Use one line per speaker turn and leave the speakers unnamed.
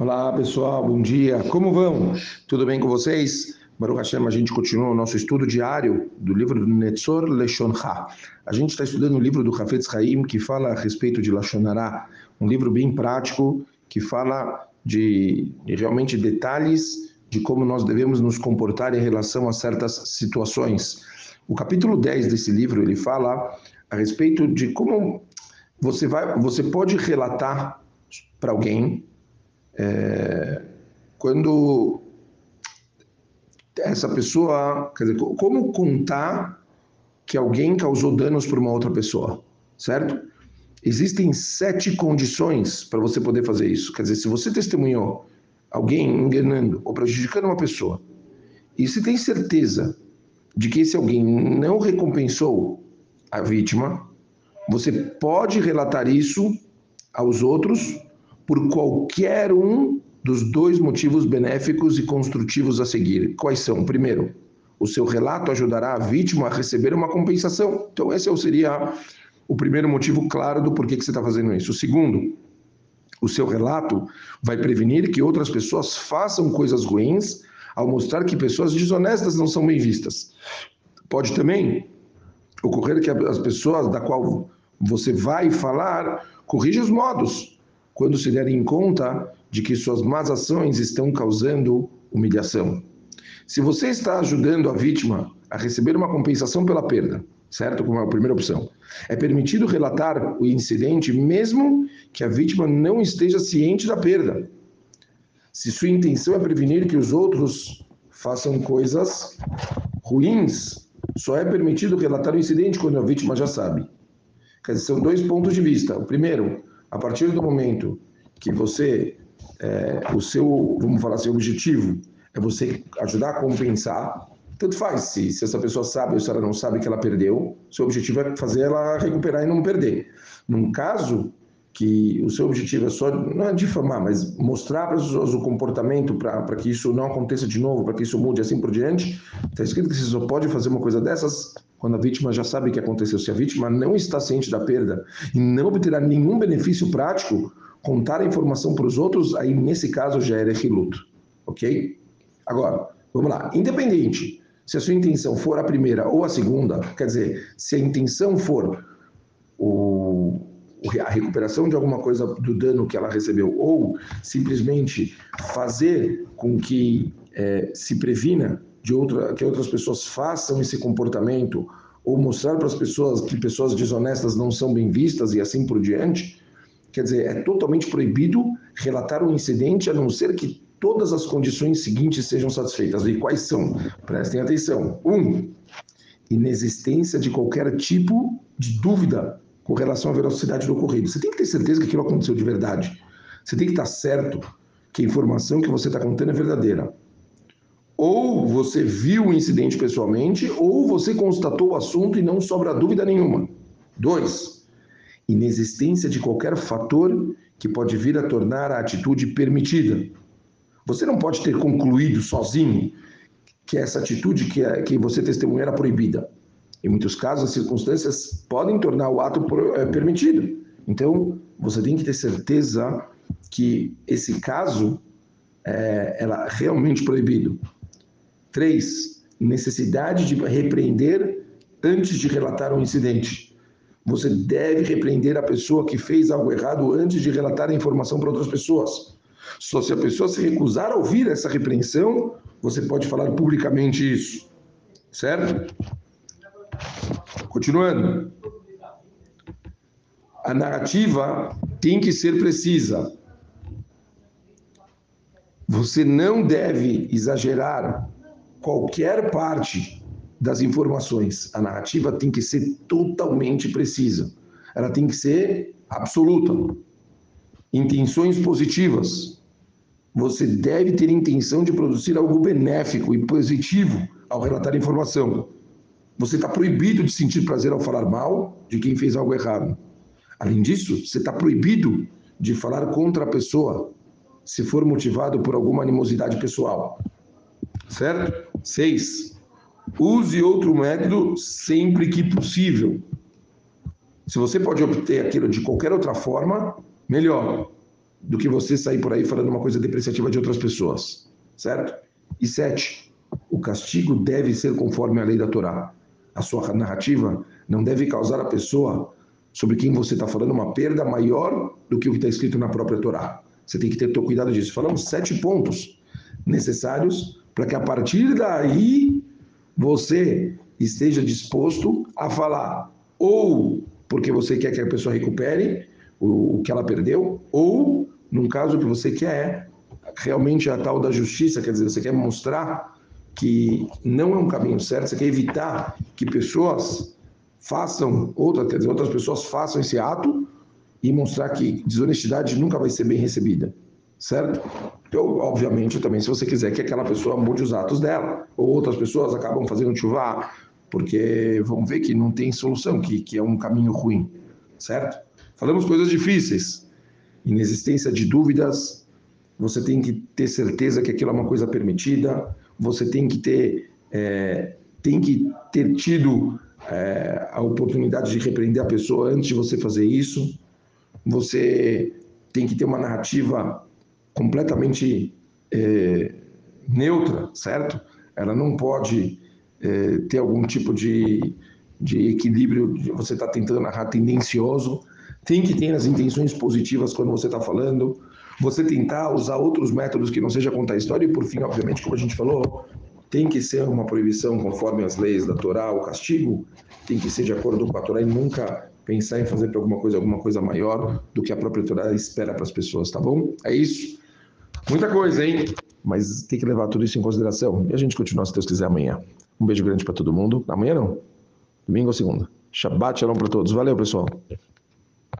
Olá pessoal, bom dia. Como vão? Tudo bem com vocês? Baruch Hashem, a gente continua o nosso estudo diário do livro do Netzor Leshon Ha. A gente está estudando o livro do Hafetz Haim que fala a respeito de Lashonará, um livro bem prático que fala de, de realmente detalhes de como nós devemos nos comportar em relação a certas situações. O capítulo 10 desse livro, ele fala a respeito de como você vai, você pode relatar para alguém é, quando essa pessoa, quer dizer, como contar que alguém causou danos para uma outra pessoa, certo? Existem sete condições para você poder fazer isso. Quer dizer, se você testemunhou alguém enganando ou prejudicando uma pessoa, e se tem certeza de que esse alguém não recompensou a vítima, você pode relatar isso aos outros por qualquer um dos dois motivos benéficos e construtivos a seguir. Quais são? Primeiro, o seu relato ajudará a vítima a receber uma compensação. Então, esse seria o primeiro motivo claro do porquê que você está fazendo isso. O segundo, o seu relato vai prevenir que outras pessoas façam coisas ruins ao mostrar que pessoas desonestas não são bem vistas. Pode também ocorrer que as pessoas da qual você vai falar corrijam os modos, quando se derem conta de que suas más ações estão causando humilhação. Se você está ajudando a vítima a receber uma compensação pela perda, certo? Como é a primeira opção, é permitido relatar o incidente mesmo que a vítima não esteja ciente da perda. Se sua intenção é prevenir que os outros façam coisas ruins, só é permitido relatar o incidente quando a vítima já sabe. Quer dizer, são dois pontos de vista. O primeiro, a partir do momento que você, é, o seu, vamos falar assim, objetivo é você ajudar a compensar, tanto faz se, se essa pessoa sabe ou se ela não sabe que ela perdeu, seu objetivo é fazer ela recuperar e não perder. Num caso que o seu objetivo é só, não é difamar, mas mostrar para as pessoas o comportamento para que isso não aconteça de novo, para que isso mude assim por diante, está escrito que você só pode fazer uma coisa dessas quando a vítima já sabe o que aconteceu. Se a vítima não está ciente da perda e não obterá nenhum benefício prático, contar a informação para os outros, aí nesse caso já era reluto, ok? Agora, vamos lá. Independente se a sua intenção for a primeira ou a segunda, quer dizer, se a intenção for o, a recuperação de alguma coisa do dano que ela recebeu, ou simplesmente fazer com que é, se previna de outra, que outras pessoas façam esse comportamento ou mostrar para as pessoas que pessoas desonestas não são bem vistas e assim por diante, quer dizer, é totalmente proibido relatar um incidente a não ser que todas as condições seguintes sejam satisfeitas. E quais são? Prestem atenção. Um, inexistência de qualquer tipo de dúvida com relação à velocidade do ocorrido. Você tem que ter certeza que aquilo aconteceu de verdade. Você tem que estar certo que a informação que você está contando é verdadeira. Ou você viu o incidente pessoalmente, ou você constatou o assunto e não sobra dúvida nenhuma. Dois, inexistência de qualquer fator que pode vir a tornar a atitude permitida. Você não pode ter concluído sozinho que essa atitude que, é, que você testemunha era proibida. Em muitos casos, as circunstâncias podem tornar o ato é, permitido. Então, você tem que ter certeza que esse caso é, era realmente proibido. Três, necessidade de repreender antes de relatar um incidente. Você deve repreender a pessoa que fez algo errado antes de relatar a informação para outras pessoas. Só se a pessoa se recusar a ouvir essa repreensão, você pode falar publicamente isso. Certo? Continuando. A narrativa tem que ser precisa. Você não deve exagerar qualquer parte das informações. A narrativa tem que ser totalmente precisa. Ela tem que ser absoluta. Intenções positivas. Você deve ter intenção de produzir algo benéfico e positivo ao relatar a informação. Você está proibido de sentir prazer ao falar mal de quem fez algo errado. Além disso, você está proibido de falar contra a pessoa se for motivado por alguma animosidade pessoal. Certo? Seis, use outro método sempre que possível. Se você pode obter aquilo de qualquer outra forma, melhor. do que você sair por aí falando uma coisa depreciativa de outras pessoas, certo? E sete, o castigo deve ser conforme a lei da Torá. A sua narrativa não deve causar à pessoa sobre quem você está falando uma perda maior do que o que está escrito na própria Torá. Você tem que ter cuidado disso. Falamos sete pontos necessários para que a partir daí você esteja disposto a falar ou porque você quer que a pessoa recupere o, que ela perdeu, ou, num caso que você quer, realmente a tal da justiça, quer dizer, você quer mostrar que não é um caminho certo, você quer evitar que pessoas façam, outra, quer dizer, outras pessoas façam esse ato e mostrar que desonestidade nunca vai ser bem recebida, certo? Então, obviamente, também, se você quiser que aquela pessoa mude os atos dela, ou outras pessoas acabam fazendo chuva, porque vão ver que não tem solução, que, que é um caminho ruim, certo? Falamos coisas difíceis. Inexistência de dúvidas, você tem que ter certeza que aquilo é uma coisa permitida, você tem que ter, é, tem que ter tido é, a oportunidade de repreender a pessoa antes de você fazer isso. Você tem que ter uma narrativa completamente é, neutra, certo? Ela não pode é, ter algum tipo de, de equilíbrio, você está tentando narrar tendencioso. Tem que ter as intenções positivas quando você está falando. Você tentar usar outros métodos que não seja contar história. E por fim, obviamente, como a gente falou, tem que ser uma proibição conforme as leis da Torá, o castigo tem que ser de acordo com a Torá e nunca pensar em fazer para alguma coisa alguma coisa maior do que a própria Torá espera para as pessoas, tá bom? É isso. Muita coisa, hein? Mas tem que levar tudo isso em consideração. E a gente continua, se Deus quiser, amanhã. Um beijo grande para todo mundo. Amanhã não. Domingo ou segunda. Shabbat shalom para todos. Valeu, pessoal.